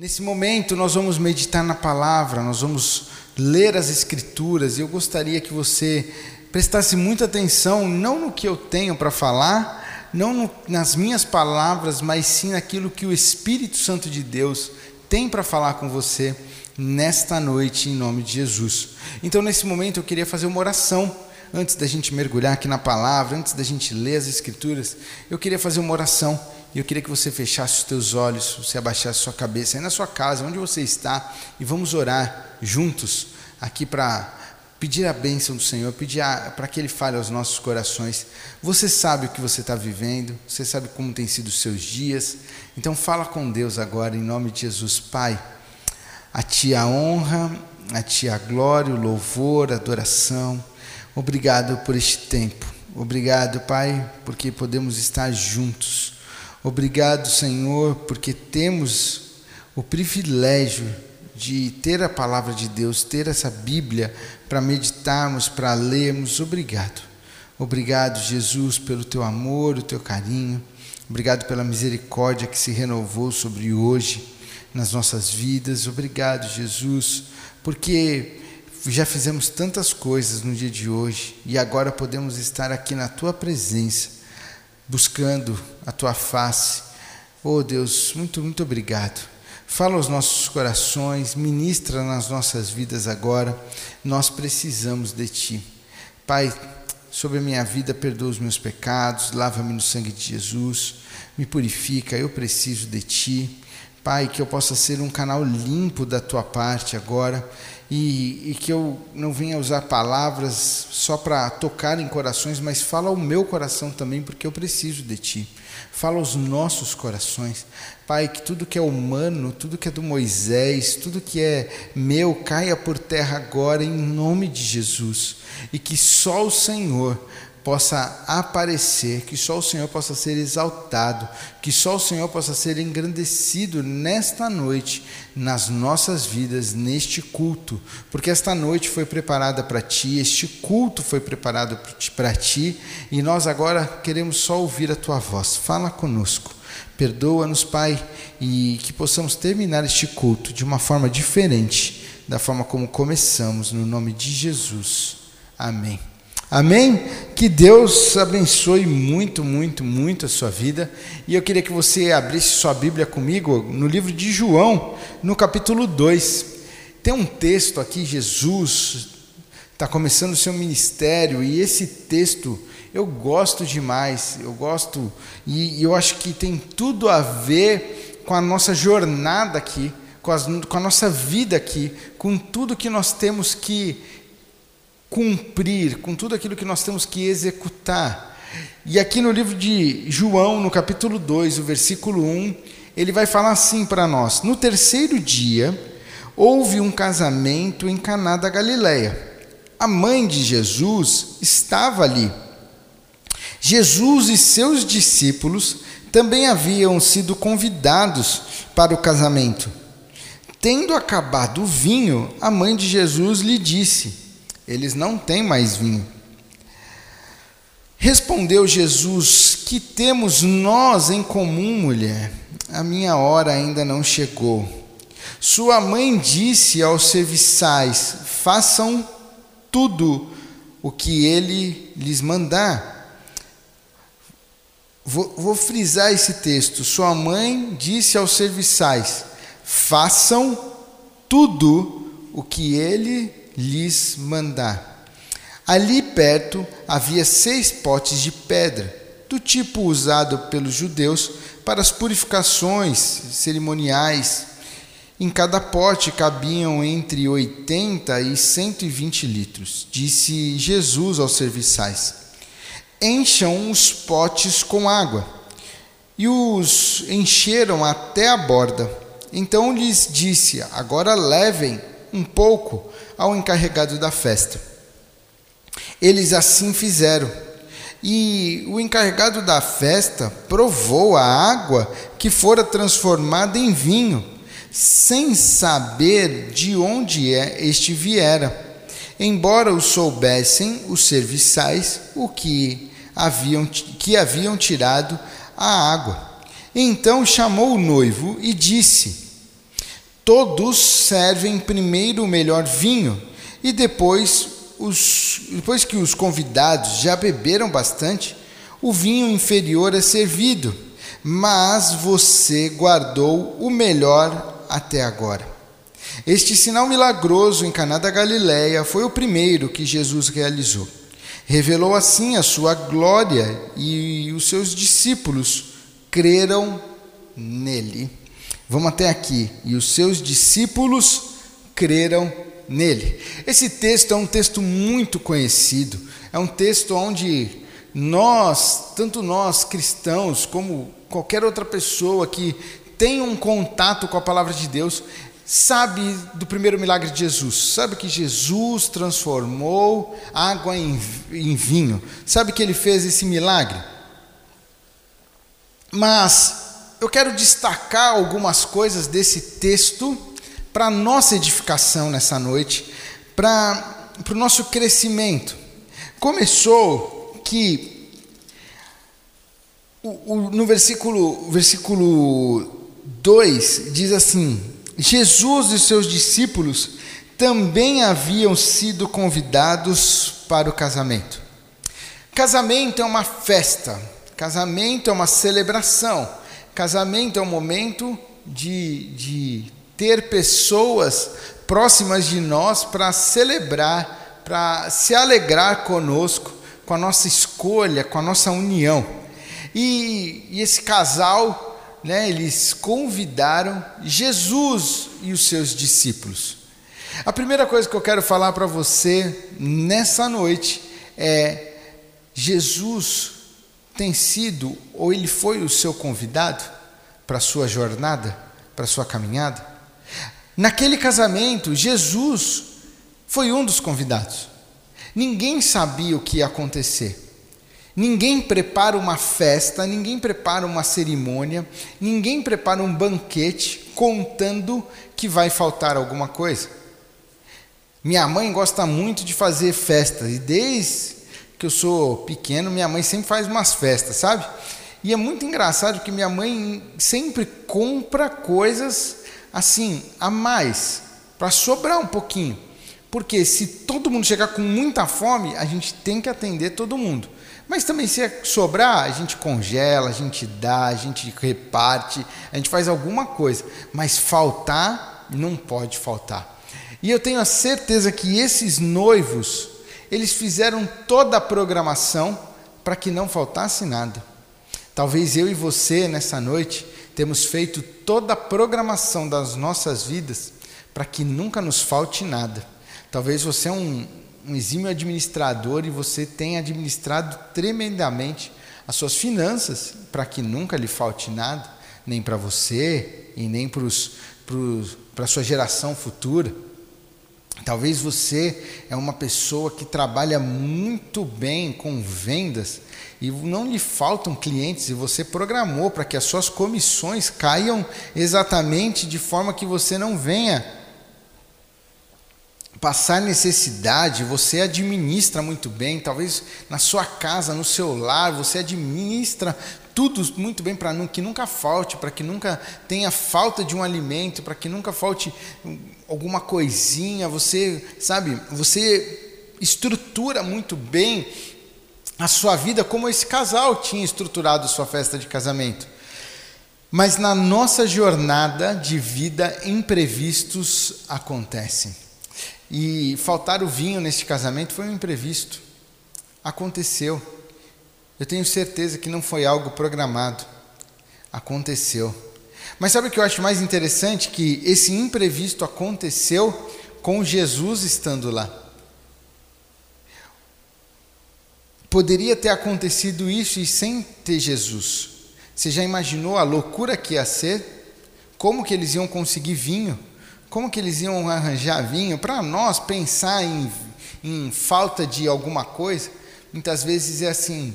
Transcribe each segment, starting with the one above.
Nesse momento, nós vamos meditar na palavra, nós vamos ler as Escrituras, e eu gostaria que você prestasse muita atenção, não no que eu tenho para falar, não no, nas minhas palavras, mas sim naquilo que o Espírito Santo de Deus tem para falar com você nesta noite, em nome de Jesus. Então, nesse momento, eu queria fazer uma oração. Antes da gente mergulhar aqui na palavra, antes da gente ler as Escrituras, eu queria fazer uma oração e eu queria que você fechasse os teus olhos, você abaixasse sua cabeça aí na sua casa, onde você está, e vamos orar juntos aqui para pedir a bênção do Senhor, pedir para que Ele fale aos nossos corações. Você sabe o que você está vivendo, você sabe como tem sido os seus dias, então fala com Deus agora, em nome de Jesus, Pai. A Ti a honra, a Ti a glória, o louvor, a adoração. Obrigado por este tempo. Obrigado, Pai, porque podemos estar juntos Obrigado, Senhor, porque temos o privilégio de ter a palavra de Deus, ter essa Bíblia para meditarmos, para lermos. Obrigado. Obrigado, Jesus, pelo teu amor, o teu carinho. Obrigado pela misericórdia que se renovou sobre hoje nas nossas vidas. Obrigado, Jesus, porque já fizemos tantas coisas no dia de hoje e agora podemos estar aqui na tua presença buscando a tua face. Oh Deus, muito, muito obrigado. Fala aos nossos corações, ministra nas nossas vidas agora. Nós precisamos de ti. Pai, sobre a minha vida, perdoa os meus pecados, lava-me no sangue de Jesus, me purifica, eu preciso de ti. Pai, que eu possa ser um canal limpo da tua parte agora e, e que eu não venha usar palavras só para tocar em corações, mas fala ao meu coração também, porque eu preciso de Ti. Fala aos nossos corações. Pai, que tudo que é humano, tudo que é do Moisés, tudo que é meu, caia por terra agora em nome de Jesus. E que só o Senhor possa aparecer, que só o Senhor possa ser exaltado, que só o Senhor possa ser engrandecido nesta noite, nas nossas vidas, neste culto, porque esta noite foi preparada para ti, este culto foi preparado para ti, e nós agora queremos só ouvir a tua voz. Fala conosco. Perdoa-nos, Pai, e que possamos terminar este culto de uma forma diferente da forma como começamos, no nome de Jesus. Amém. Amém? Que Deus abençoe muito, muito, muito a sua vida. E eu queria que você abrisse sua Bíblia comigo no livro de João, no capítulo 2. Tem um texto aqui, Jesus está começando o seu ministério, e esse texto eu gosto demais, eu gosto, e eu acho que tem tudo a ver com a nossa jornada aqui, com, as, com a nossa vida aqui, com tudo que nós temos que cumprir, com tudo aquilo que nós temos que executar. E aqui no livro de João, no capítulo 2, o versículo 1, ele vai falar assim para nós: No terceiro dia, houve um casamento em Caná da Galileia. A mãe de Jesus estava ali. Jesus e seus discípulos também haviam sido convidados para o casamento. Tendo acabado o vinho, a mãe de Jesus lhe disse: eles não têm mais vinho. Respondeu Jesus: Que temos nós em comum, mulher? A minha hora ainda não chegou. Sua mãe disse aos serviçais: Façam tudo o que ele lhes mandar. Vou, vou, frisar esse texto. Sua mãe disse aos serviçais: Façam tudo o que ele lhes mandar. Ali perto havia seis potes de pedra, do tipo usado pelos judeus para as purificações cerimoniais. Em cada pote cabiam entre 80 e 120 litros. Disse Jesus aos serviçais: Encham os potes com água. E os encheram até a borda. Então lhes disse: Agora levem um pouco ao encarregado da festa. Eles assim fizeram. E o encarregado da festa provou a água que fora transformada em vinho, sem saber de onde é este viera. Embora o soubessem os serviçais o que haviam, que haviam tirado a água. Então chamou o noivo e disse: todos servem primeiro o melhor vinho e depois, os, depois que os convidados já beberam bastante, o vinho inferior é servido, mas você guardou o melhor até agora. Este sinal milagroso em Caná da Galileia foi o primeiro que Jesus realizou. Revelou assim a sua glória e os seus discípulos creram nele. Vamos até aqui. E os seus discípulos creram nele. Esse texto é um texto muito conhecido. É um texto onde nós, tanto nós cristãos, como qualquer outra pessoa que tem um contato com a palavra de Deus, sabe do primeiro milagre de Jesus, sabe que Jesus transformou água em, em vinho, sabe que ele fez esse milagre. Mas eu quero destacar algumas coisas desse texto para nossa edificação nessa noite, para o nosso crescimento. Começou que o, o, no versículo, versículo 2 diz assim: Jesus e seus discípulos também haviam sido convidados para o casamento. Casamento é uma festa, casamento é uma celebração, casamento é um momento de, de ter pessoas próximas de nós para celebrar, para se alegrar conosco, com a nossa escolha, com a nossa união. E, e esse casal né, eles convidaram Jesus e os seus discípulos. A primeira coisa que eu quero falar para você nessa noite é: Jesus tem sido ou ele foi o seu convidado para a sua jornada, para a sua caminhada? Naquele casamento, Jesus foi um dos convidados. Ninguém sabia o que ia acontecer. Ninguém prepara uma festa, ninguém prepara uma cerimônia, ninguém prepara um banquete contando que vai faltar alguma coisa. Minha mãe gosta muito de fazer festas e desde que eu sou pequeno, minha mãe sempre faz umas festas, sabe? E é muito engraçado que minha mãe sempre compra coisas assim, a mais, para sobrar um pouquinho. Porque se todo mundo chegar com muita fome, a gente tem que atender todo mundo. Mas também, se sobrar, a gente congela, a gente dá, a gente reparte, a gente faz alguma coisa. Mas faltar, não pode faltar. E eu tenho a certeza que esses noivos, eles fizeram toda a programação para que não faltasse nada. Talvez eu e você, nessa noite, temos feito toda a programação das nossas vidas para que nunca nos falte nada. Talvez você é um, um exímio administrador e você tem administrado tremendamente as suas finanças para que nunca lhe falte nada, nem para você e nem para a sua geração futura. Talvez você é uma pessoa que trabalha muito bem com vendas e não lhe faltam clientes e você programou para que as suas comissões caiam exatamente de forma que você não venha passar necessidade, você administra muito bem, talvez na sua casa, no seu lar, você administra tudo muito bem para que nunca falte, para que nunca tenha falta de um alimento, para que nunca falte alguma coisinha, você, sabe, você estrutura muito bem a sua vida como esse casal tinha estruturado sua festa de casamento. Mas na nossa jornada de vida, imprevistos acontecem. E faltar o vinho neste casamento foi um imprevisto. Aconteceu. Eu tenho certeza que não foi algo programado. Aconteceu. Mas sabe o que eu acho mais interessante? Que esse imprevisto aconteceu com Jesus estando lá. Poderia ter acontecido isso e sem ter Jesus. Você já imaginou a loucura que ia ser? Como que eles iam conseguir vinho? Como que eles iam arranjar vinho? Para nós pensar em, em, falta de alguma coisa, muitas vezes é assim: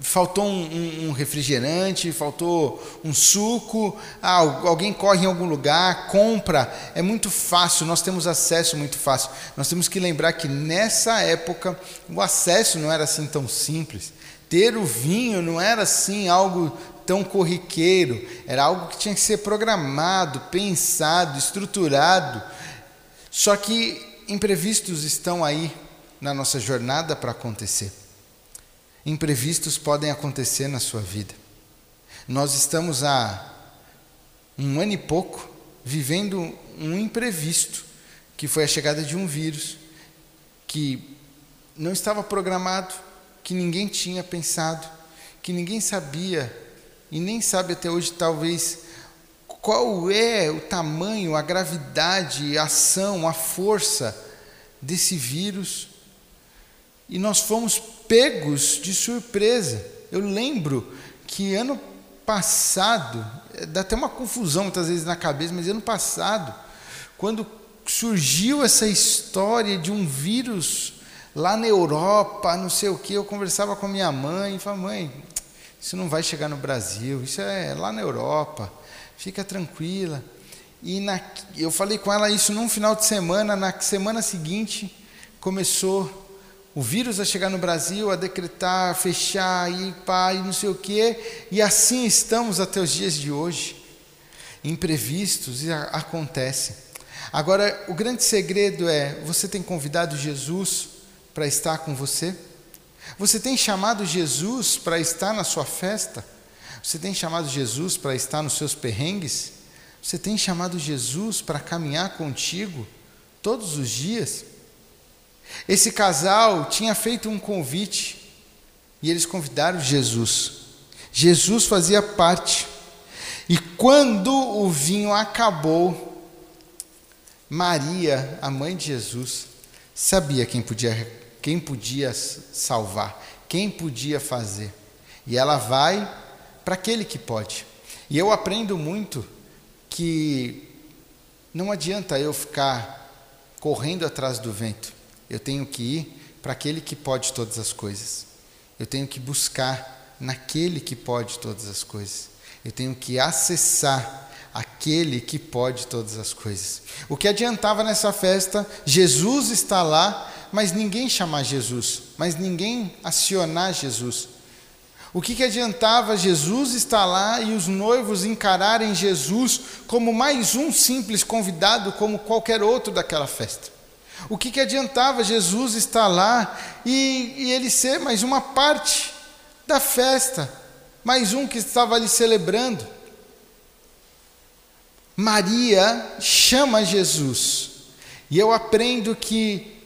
faltou um, um refrigerante, faltou um suco, ah, alguém corre em algum lugar, compra. É muito fácil, nós temos acesso muito fácil. Nós temos que lembrar que nessa época o acesso não era assim tão simples. Ter o vinho não era assim algo tão corriqueiro, era algo que tinha que ser programado, pensado, estruturado. Só que imprevistos estão aí na nossa jornada para acontecer. Imprevistos podem acontecer na sua vida. Nós estamos há um ano e pouco vivendo um imprevisto, que foi a chegada de um vírus que não estava programado, que ninguém tinha pensado, que ninguém sabia e nem sabe até hoje, talvez, qual é o tamanho, a gravidade, a ação, a força desse vírus. E nós fomos pegos de surpresa. Eu lembro que ano passado, dá até uma confusão muitas vezes na cabeça, mas ano passado, quando surgiu essa história de um vírus lá na Europa, não sei o que, eu conversava com minha mãe e falava, mãe, isso não vai chegar no Brasil, isso é lá na Europa, fica tranquila. E na, eu falei com ela isso num final de semana, na semana seguinte começou o vírus a chegar no Brasil, a decretar, fechar, e pá, e não sei o quê, e assim estamos até os dias de hoje. Imprevistos e acontecem. Agora, o grande segredo é: você tem convidado Jesus para estar com você? Você tem chamado Jesus para estar na sua festa? Você tem chamado Jesus para estar nos seus perrengues? Você tem chamado Jesus para caminhar contigo todos os dias? Esse casal tinha feito um convite e eles convidaram Jesus. Jesus fazia parte. E quando o vinho acabou, Maria, a mãe de Jesus, sabia quem podia, quem podia salvar, quem podia fazer. E ela vai para aquele que pode. E eu aprendo muito que não adianta eu ficar correndo atrás do vento. Eu tenho que ir para aquele que pode todas as coisas. Eu tenho que buscar naquele que pode todas as coisas. Eu tenho que acessar aquele que pode todas as coisas. O que adiantava nessa festa? Jesus está lá, mas ninguém chamar Jesus, mas ninguém acionar Jesus. O que, que adiantava Jesus estar lá e os noivos encararem Jesus como mais um simples convidado, como qualquer outro daquela festa? O que, que adiantava Jesus estar lá e, e ele ser mais uma parte da festa, mais um que estava ali celebrando? Maria chama Jesus, e eu aprendo que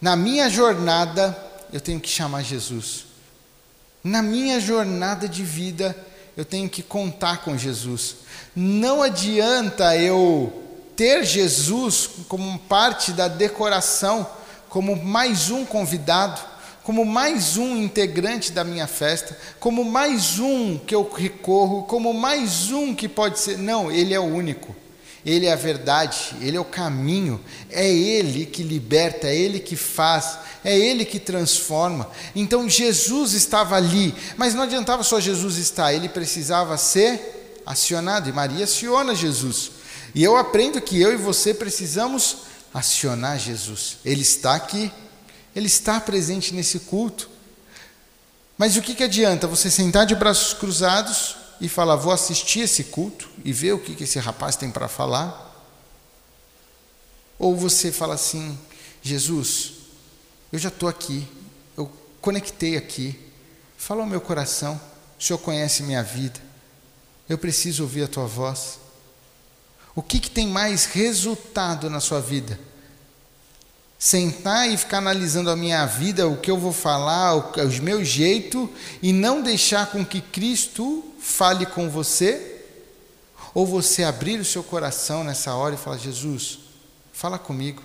na minha jornada eu tenho que chamar Jesus. Na minha jornada de vida eu tenho que contar com Jesus. Não adianta eu ter Jesus como parte da decoração, como mais um convidado, como mais um integrante da minha festa, como mais um que eu recorro, como mais um que pode ser. Não, ele é o único. Ele é a verdade, ele é o caminho, é ele que liberta, é ele que faz, é ele que transforma. Então Jesus estava ali, mas não adiantava só Jesus estar, ele precisava ser acionado, e Maria aciona Jesus. E eu aprendo que eu e você precisamos acionar Jesus. Ele está aqui, ele está presente nesse culto. Mas o que, que adianta você sentar de braços cruzados e falar, vou assistir esse culto e ver o que, que esse rapaz tem para falar? Ou você fala assim, Jesus, eu já estou aqui, eu conectei aqui, fala ao meu coração, o Senhor conhece minha vida, eu preciso ouvir a tua voz. O que, que tem mais resultado na sua vida? Sentar e ficar analisando a minha vida, o que eu vou falar, o, os meus jeitos, e não deixar com que Cristo fale com você? Ou você abrir o seu coração nessa hora e falar: Jesus, fala comigo.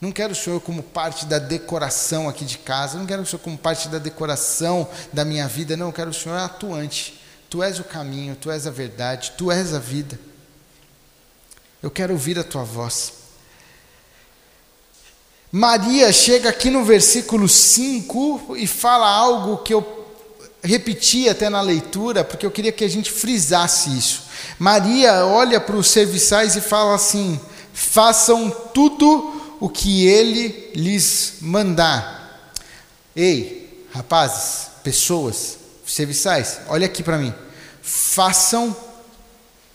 Não quero o Senhor como parte da decoração aqui de casa, não quero o Senhor como parte da decoração da minha vida, não, eu quero o Senhor atuante. Tu és o caminho, tu és a verdade, tu és a vida. Eu quero ouvir a tua voz. Maria chega aqui no versículo 5 e fala algo que eu repeti até na leitura, porque eu queria que a gente frisasse isso. Maria olha para os serviçais e fala assim: façam tudo o que ele lhes mandar. Ei, rapazes, pessoas, serviçais, olha aqui para mim. façam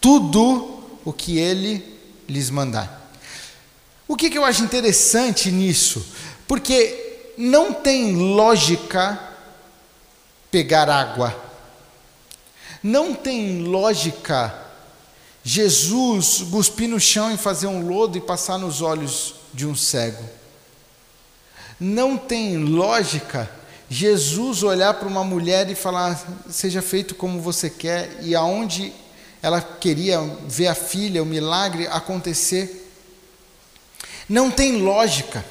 tudo o que ele lhes mandar. O que, que eu acho interessante nisso? Porque não tem lógica pegar água, não tem lógica Jesus cuspir no chão e fazer um lodo e passar nos olhos de um cego. Não tem lógica Jesus olhar para uma mulher e falar: seja feito como você quer, e aonde ela queria ver a filha, o milagre acontecer. Não tem lógica.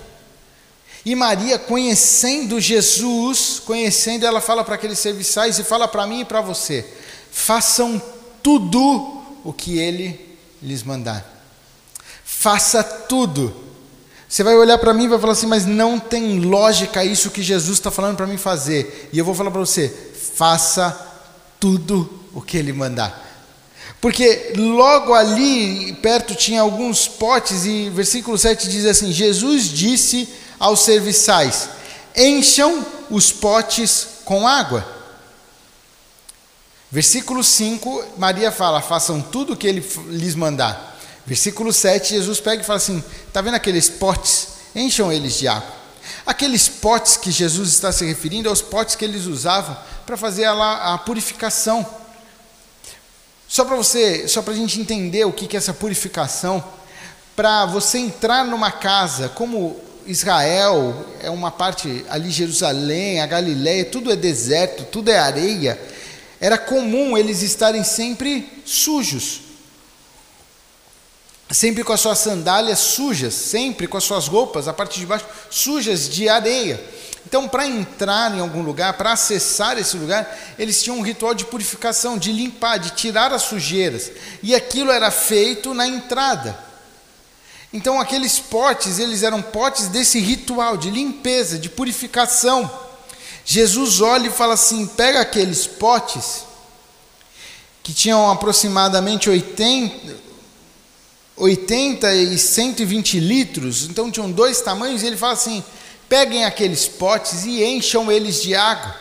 E Maria, conhecendo Jesus, conhecendo, ela fala para aqueles serviçais e fala para mim e para você: façam tudo o que ele lhes mandar. Faça tudo. Você vai olhar para mim e vai falar assim, mas não tem lógica isso que Jesus está falando para mim fazer. E eu vou falar para você: faça tudo o que ele mandar. Porque logo ali perto tinha alguns potes, e versículo 7 diz assim: Jesus disse aos serviçais: encham os potes com água. Versículo 5, Maria fala: façam tudo o que ele lhes mandar. Versículo 7, Jesus pega e fala assim: está vendo aqueles potes? Encham eles de água. Aqueles potes que Jesus está se referindo aos potes que eles usavam para fazer a, a purificação. Só para você, só para a gente entender o que, é essa purificação, para você entrar numa casa, como Israel é uma parte ali, Jerusalém, a Galiléia, tudo é deserto, tudo é areia, era comum eles estarem sempre sujos sempre com as suas sandálias sujas, sempre com as suas roupas, a parte de baixo, sujas de areia. Então, para entrar em algum lugar, para acessar esse lugar, eles tinham um ritual de purificação, de limpar, de tirar as sujeiras. E aquilo era feito na entrada. Então, aqueles potes, eles eram potes desse ritual de limpeza, de purificação. Jesus olha e fala assim: pega aqueles potes, que tinham aproximadamente 80, 80 e 120 litros, então tinham dois tamanhos, e ele fala assim: peguem aqueles potes e encham eles de água.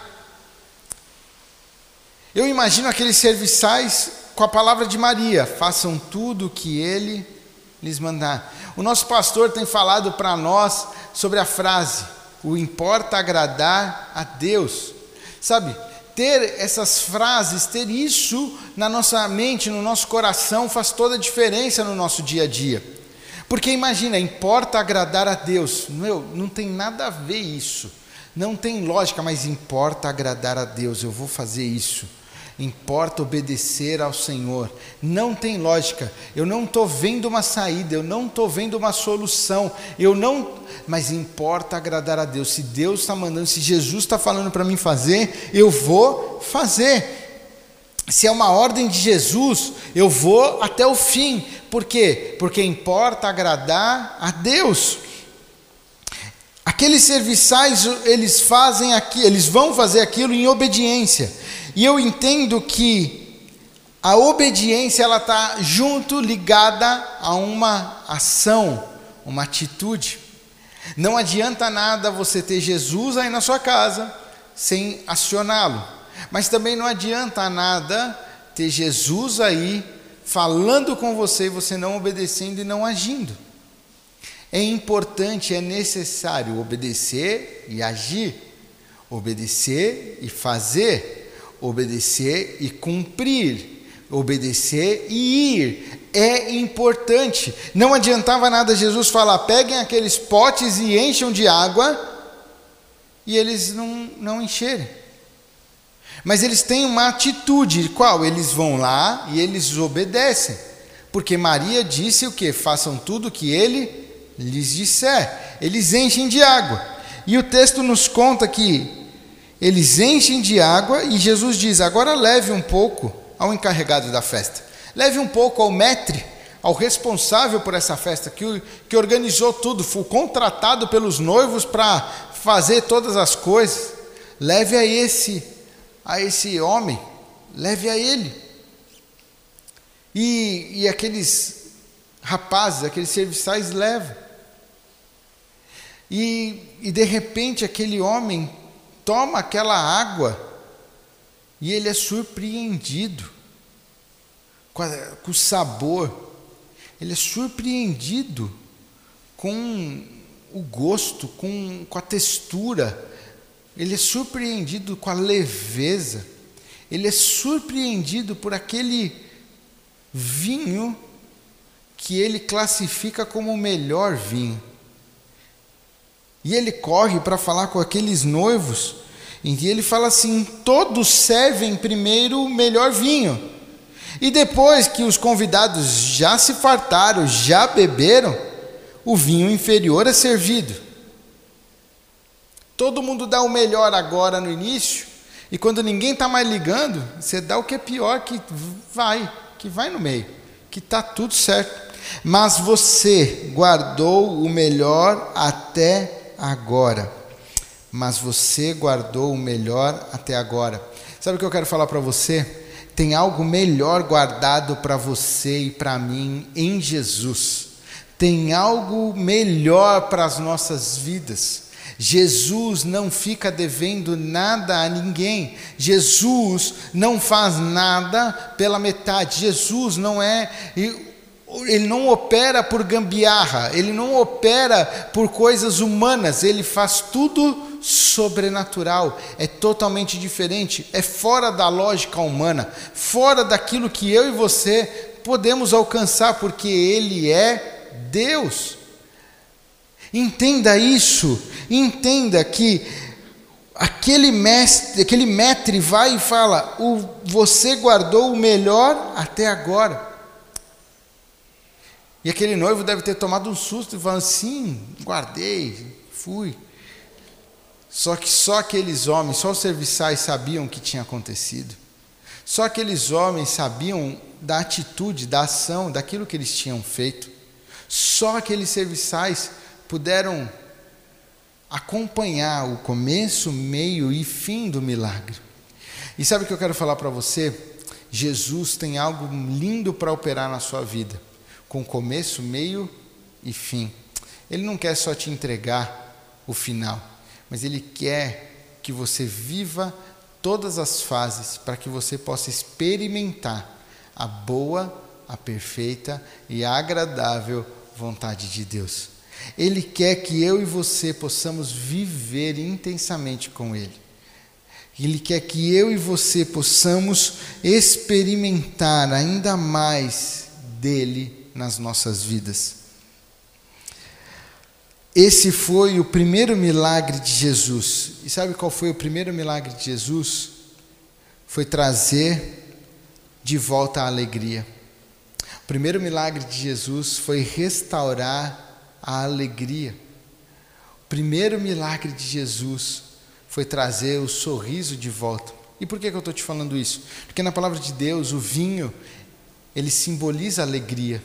Eu imagino aqueles serviçais com a palavra de Maria: façam tudo o que ele lhes mandar. O nosso pastor tem falado para nós sobre a frase: o importa agradar a Deus. Sabe, ter essas frases, ter isso na nossa mente, no nosso coração, faz toda a diferença no nosso dia a dia. Porque imagina, importa agradar a Deus. Meu, não tem nada a ver isso. Não tem lógica, mas importa agradar a Deus. Eu vou fazer isso importa obedecer ao Senhor. Não tem lógica. Eu não estou vendo uma saída, eu não estou vendo uma solução. Eu não, mas importa agradar a Deus. Se Deus está mandando, se Jesus está falando para mim fazer, eu vou fazer. Se é uma ordem de Jesus, eu vou até o fim. Por quê? Porque importa agradar a Deus. Aqueles serviçais, eles fazem aqui, eles vão fazer aquilo em obediência. E eu entendo que a obediência ela está junto, ligada a uma ação, uma atitude. Não adianta nada você ter Jesus aí na sua casa sem acioná-lo. Mas também não adianta nada ter Jesus aí falando com você e você não obedecendo e não agindo. É importante, é necessário obedecer e agir, obedecer e fazer obedecer e cumprir, obedecer e ir. É importante. Não adiantava nada Jesus falar: peguem aqueles potes e encham de água, e eles não, não encherem. Mas eles têm uma atitude, qual? Eles vão lá e eles obedecem. Porque Maria disse o que? Façam tudo o que ele lhes disser. Eles enchem de água. E o texto nos conta que eles enchem de água e Jesus diz: agora leve um pouco ao encarregado da festa, leve um pouco ao metre, ao responsável por essa festa, que, que organizou tudo, foi contratado pelos noivos para fazer todas as coisas. Leve a esse, a esse homem, leve a ele. E, e aqueles rapazes, aqueles serviçais levam. E, e de repente aquele homem toma aquela água e ele é surpreendido. com, a, com o sabor, ele é surpreendido com o gosto, com, com a textura, ele é surpreendido com a leveza, ele é surpreendido por aquele vinho que ele classifica como o melhor vinho. E ele corre para falar com aqueles noivos, e ele fala assim: todos servem primeiro o melhor vinho. E depois que os convidados já se fartaram, já beberam, o vinho inferior é servido. Todo mundo dá o melhor agora no início, e quando ninguém está mais ligando, você dá o que é pior que vai, que vai no meio, que está tudo certo. Mas você guardou o melhor até agora. Mas você guardou o melhor até agora. Sabe o que eu quero falar para você? Tem algo melhor guardado para você e para mim em Jesus. Tem algo melhor para as nossas vidas. Jesus não fica devendo nada a ninguém. Jesus não faz nada pela metade. Jesus não é ele não opera por gambiarra, ele não opera por coisas humanas, ele faz tudo sobrenatural, é totalmente diferente, é fora da lógica humana, fora daquilo que eu e você podemos alcançar, porque ele é Deus. Entenda isso, entenda que aquele mestre, aquele mestre vai e fala: o, você guardou o melhor até agora. E aquele noivo deve ter tomado um susto e falando: sim, guardei, fui. Só que só aqueles homens, só os serviçais sabiam o que tinha acontecido. Só aqueles homens sabiam da atitude, da ação, daquilo que eles tinham feito. Só aqueles serviçais puderam acompanhar o começo, meio e fim do milagre. E sabe o que eu quero falar para você? Jesus tem algo lindo para operar na sua vida com começo, meio e fim. Ele não quer só te entregar o final, mas ele quer que você viva todas as fases para que você possa experimentar a boa, a perfeita e a agradável vontade de Deus. Ele quer que eu e você possamos viver intensamente com Ele. Ele quer que eu e você possamos experimentar ainda mais dele nas nossas vidas. Esse foi o primeiro milagre de Jesus. E sabe qual foi o primeiro milagre de Jesus? Foi trazer de volta a alegria. O primeiro milagre de Jesus foi restaurar a alegria. O primeiro milagre de Jesus foi trazer o sorriso de volta. E por que, que eu estou te falando isso? Porque na palavra de Deus, o vinho, ele simboliza alegria.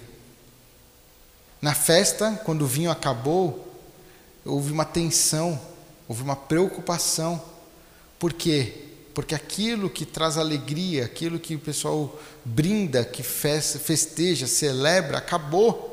Na festa, quando o vinho acabou, houve uma tensão, houve uma preocupação. Por quê? Porque aquilo que traz alegria, aquilo que o pessoal brinda, que festeja, celebra, acabou.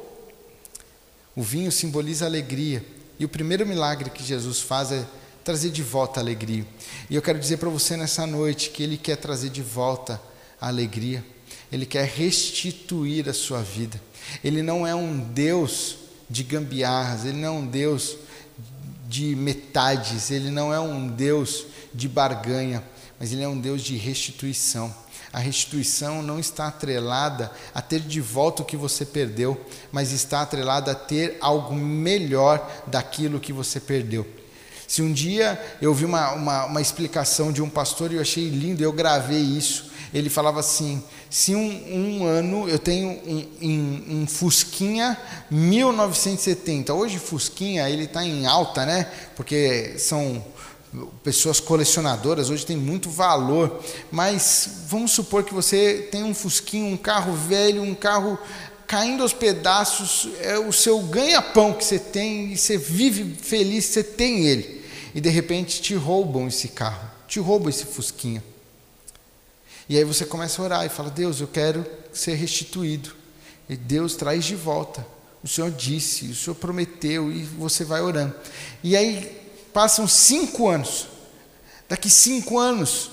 O vinho simboliza alegria. E o primeiro milagre que Jesus faz é trazer de volta a alegria. E eu quero dizer para você nessa noite que Ele quer trazer de volta a alegria. Ele quer restituir a sua vida. Ele não é um Deus de gambiarras, ele não é um Deus de metades, ele não é um Deus de barganha, mas ele é um Deus de restituição. A restituição não está atrelada a ter de volta o que você perdeu, mas está atrelada a ter algo melhor daquilo que você perdeu. Se um dia eu vi uma, uma, uma explicação de um pastor e eu achei lindo, eu gravei isso. Ele falava assim: se um, um ano eu tenho um, um, um, Fusquinha 1970, hoje Fusquinha ele está em alta, né? Porque são pessoas colecionadoras, hoje tem muito valor, mas vamos supor que você tem um Fusquinha, um carro velho, um carro caindo aos pedaços, é o seu ganha-pão que você tem e você vive feliz, você tem ele. E de repente te roubam esse carro, te roubam esse Fusquinha. E aí você começa a orar e fala: Deus, eu quero ser restituído. E Deus traz de volta. O Senhor disse, o Senhor prometeu, e você vai orando. E aí passam cinco anos. Daqui cinco anos,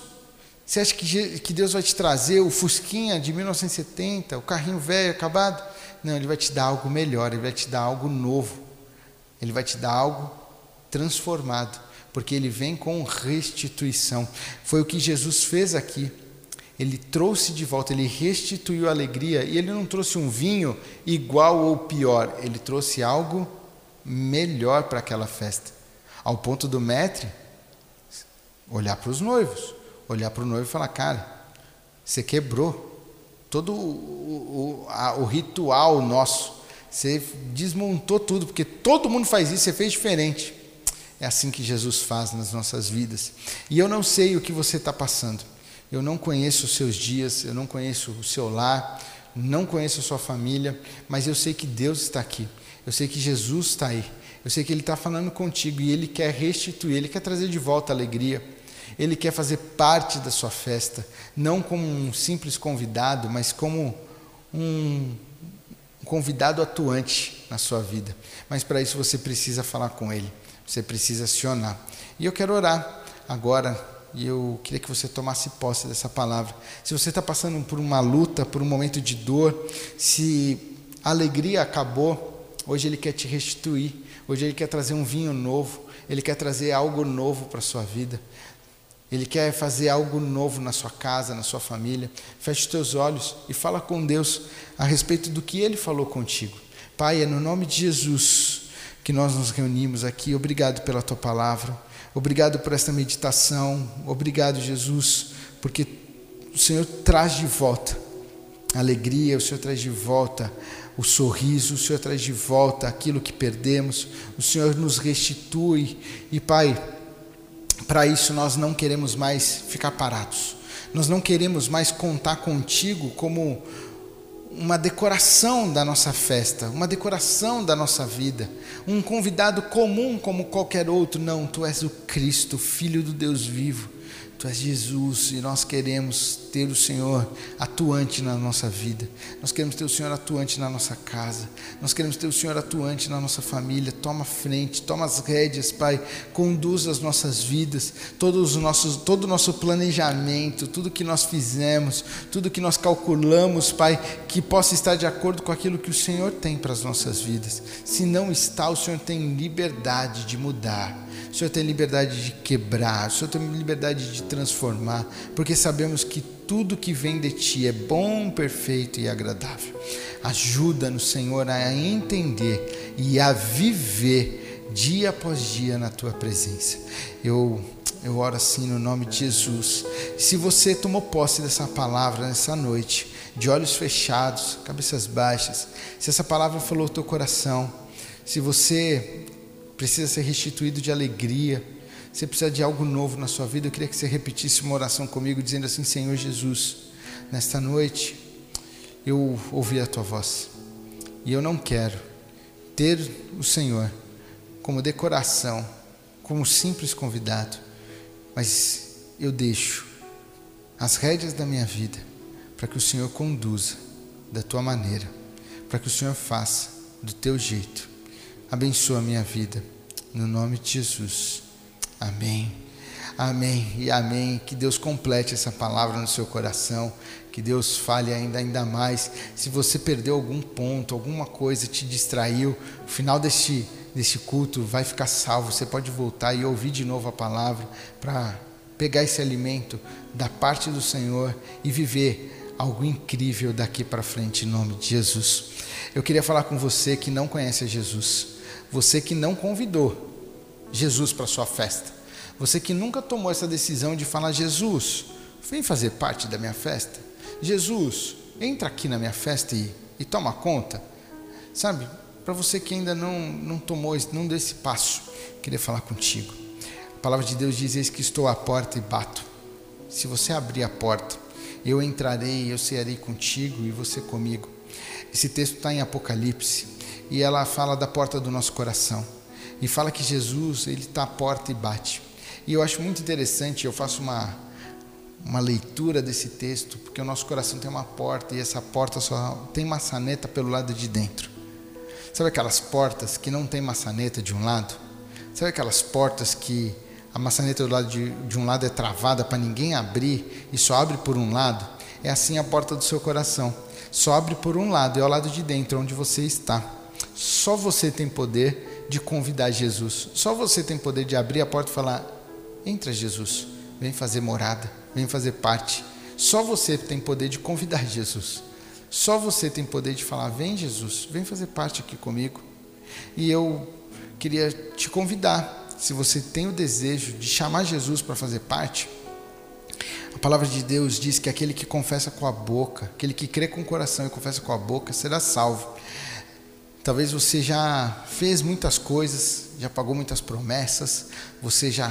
Você acha que, que Deus vai te trazer o Fusquinha de 1970, o carrinho velho acabado? Não, Ele vai te dar algo melhor, Ele vai te dar algo novo, Ele vai te dar algo transformado, porque Ele vem com restituição. Foi o que Jesus fez aqui. Ele trouxe de volta, ele restituiu a alegria e ele não trouxe um vinho igual ou pior, ele trouxe algo melhor para aquela festa. Ao ponto do mestre olhar para os noivos, olhar para o noivo e falar: Cara, você quebrou todo o, o, a, o ritual nosso, você desmontou tudo, porque todo mundo faz isso, você fez diferente. É assim que Jesus faz nas nossas vidas. E eu não sei o que você está passando. Eu não conheço os seus dias, eu não conheço o seu lar, não conheço a sua família, mas eu sei que Deus está aqui. Eu sei que Jesus está aí. Eu sei que Ele está falando contigo e Ele quer restituir, Ele quer trazer de volta a alegria. Ele quer fazer parte da sua festa, não como um simples convidado, mas como um convidado atuante na sua vida. Mas para isso você precisa falar com Ele, você precisa acionar. E eu quero orar agora e eu queria que você tomasse posse dessa palavra. Se você está passando por uma luta, por um momento de dor, se a alegria acabou, hoje Ele quer te restituir, hoje Ele quer trazer um vinho novo, Ele quer trazer algo novo para a sua vida. Ele quer fazer algo novo na sua casa, na sua família. Feche teus olhos e fala com Deus a respeito do que Ele falou contigo. Pai, é no nome de Jesus que nós nos reunimos aqui. Obrigado pela tua palavra. Obrigado por esta meditação. Obrigado, Jesus, porque o Senhor traz de volta a alegria, o Senhor traz de volta o sorriso, o Senhor traz de volta aquilo que perdemos, o Senhor nos restitui. E, Pai, para isso nós não queremos mais ficar parados. Nós não queremos mais contar contigo como uma decoração da nossa festa, uma decoração da nossa vida, um convidado comum como qualquer outro. Não, tu és o Cristo, Filho do Deus vivo. Tu és Jesus e nós queremos ter o Senhor atuante na nossa vida. Nós queremos ter o Senhor atuante na nossa casa. Nós queremos ter o Senhor atuante na nossa família. Toma frente, toma as rédeas, Pai. Conduz as nossas vidas, todos os nossos, todo o nosso planejamento, tudo que nós fizemos, tudo que nós calculamos, Pai, que possa estar de acordo com aquilo que o Senhor tem para as nossas vidas. Se não está, o Senhor tem liberdade de mudar o Senhor tem liberdade de quebrar, o Senhor tem liberdade de transformar, porque sabemos que tudo que vem de Ti é bom, perfeito e agradável. Ajuda-nos, Senhor, a entender e a viver dia após dia na Tua presença. Eu eu oro assim no nome de Jesus. Se você tomou posse dessa palavra nessa noite, de olhos fechados, cabeças baixas, se essa palavra falou o teu coração, se você precisa ser restituído de alegria, você precisa de algo novo na sua vida, eu queria que você repetisse uma oração comigo, dizendo assim: Senhor Jesus, nesta noite eu ouvi a tua voz e eu não quero ter o Senhor como decoração, como simples convidado, mas eu deixo as rédeas da minha vida para que o Senhor conduza da tua maneira, para que o Senhor faça do teu jeito abençoa a minha vida. No nome de Jesus. Amém. Amém e amém. Que Deus complete essa palavra no seu coração. Que Deus fale ainda, ainda mais. Se você perdeu algum ponto, alguma coisa te distraiu, o final deste, deste culto vai ficar salvo. Você pode voltar e ouvir de novo a palavra para pegar esse alimento da parte do Senhor e viver algo incrível daqui para frente, em nome de Jesus. Eu queria falar com você que não conhece Jesus. Você que não convidou Jesus para sua festa. Você que nunca tomou essa decisão de falar: Jesus, vem fazer parte da minha festa. Jesus, entra aqui na minha festa e, e toma conta. Sabe, para você que ainda não, não tomou, não deu esse passo, queria falar contigo. A palavra de Deus diz: Eis que estou à porta e bato. Se você abrir a porta, eu entrarei, eu cearei contigo e você comigo. Esse texto está em Apocalipse e ela fala da porta do nosso coração e fala que Jesus ele está à porta e bate. E eu acho muito interessante, eu faço uma uma leitura desse texto, porque o nosso coração tem uma porta e essa porta só tem maçaneta pelo lado de dentro. Sabe aquelas portas que não tem maçaneta de um lado? Sabe aquelas portas que a maçaneta do lado de, de um lado é travada para ninguém abrir e só abre por um lado, é assim a porta do seu coração. Só abre por um lado, é ao lado de dentro, onde você está. Só você tem poder de convidar Jesus. Só você tem poder de abrir a porta e falar: Entra, Jesus, vem fazer morada, vem fazer parte. Só você tem poder de convidar Jesus. Só você tem poder de falar: Vem, Jesus, vem fazer parte aqui comigo. E eu queria te convidar, se você tem o desejo de chamar Jesus para fazer parte, a palavra de Deus diz que aquele que confessa com a boca, aquele que crê com o coração e confessa com a boca, será salvo. Talvez você já fez muitas coisas, já pagou muitas promessas, você já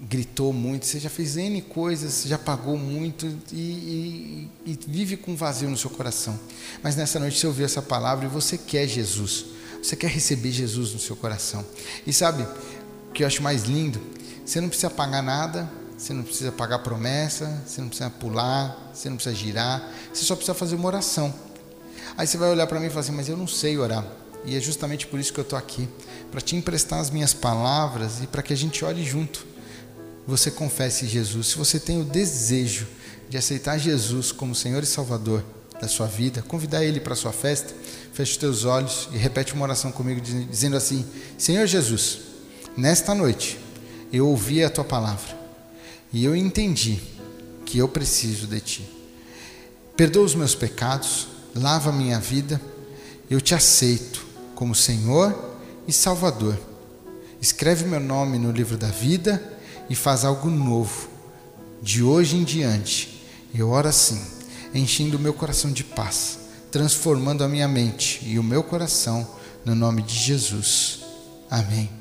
gritou muito, você já fez N coisas, já pagou muito e, e, e vive com vazio no seu coração. Mas nessa noite você ouviu essa palavra e você quer Jesus, você quer receber Jesus no seu coração. E sabe o que eu acho mais lindo? Você não precisa pagar nada, você não precisa pagar promessa, você não precisa pular, você não precisa girar, você só precisa fazer uma oração. Aí você vai olhar para mim e falar assim: Mas eu não sei orar. E é justamente por isso que eu estou aqui para te emprestar as minhas palavras e para que a gente ore junto. Você confesse Jesus. Se você tem o desejo de aceitar Jesus como Senhor e Salvador da sua vida, convidar Ele para a sua festa, feche os teus olhos e repete uma oração comigo dizendo assim: Senhor Jesus, nesta noite eu ouvi a tua palavra e eu entendi que eu preciso de ti. Perdoa os meus pecados, lava minha vida, eu te aceito como Senhor e Salvador. Escreve meu nome no livro da vida e faz algo novo. De hoje em diante, eu oro assim, enchendo o meu coração de paz, transformando a minha mente e o meu coração no nome de Jesus. Amém.